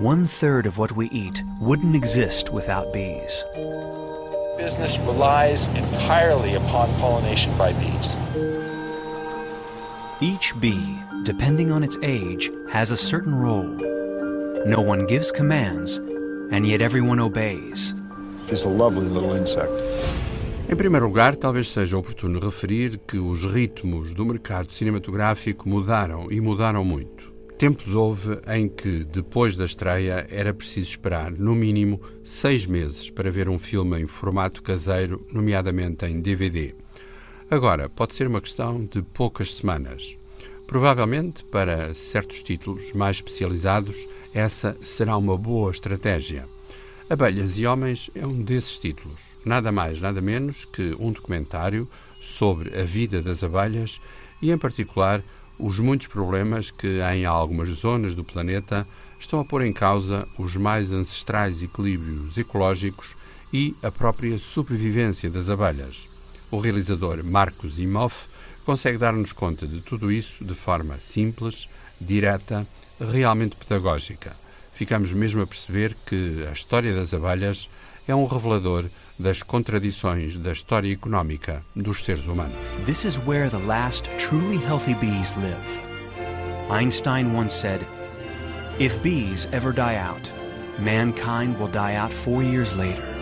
One third of what we eat wouldn't exist without bees. Business relies entirely upon pollination by bees. Each bee, depending on its age, has a certain role. No one gives commands, and yet everyone obeys. She's a lovely little insect. Em primeiro lugar, talvez seja oportuno referir que os ritmos do mercado cinematográfico mudaram e mudaram muito. Tempos houve em que, depois da estreia, era preciso esperar, no mínimo, seis meses para ver um filme em formato caseiro, nomeadamente em DVD. Agora, pode ser uma questão de poucas semanas. Provavelmente, para certos títulos mais especializados, essa será uma boa estratégia. Abelhas e Homens é um desses títulos. Nada mais, nada menos que um documentário sobre a vida das abelhas e, em particular, os muitos problemas que, em algumas zonas do planeta, estão a pôr em causa os mais ancestrais equilíbrios ecológicos e a própria sobrevivência das abelhas. O realizador Marcos Imhoff consegue dar-nos conta de tudo isso de forma simples, direta, realmente pedagógica. Ficamos mesmo a perceber que a história das abelhas é um revelador das contradições da história económica dos seres humanos. This is where the last truly healthy bees live. Einstein once said, If bees ever die out, mankind will die out four years later.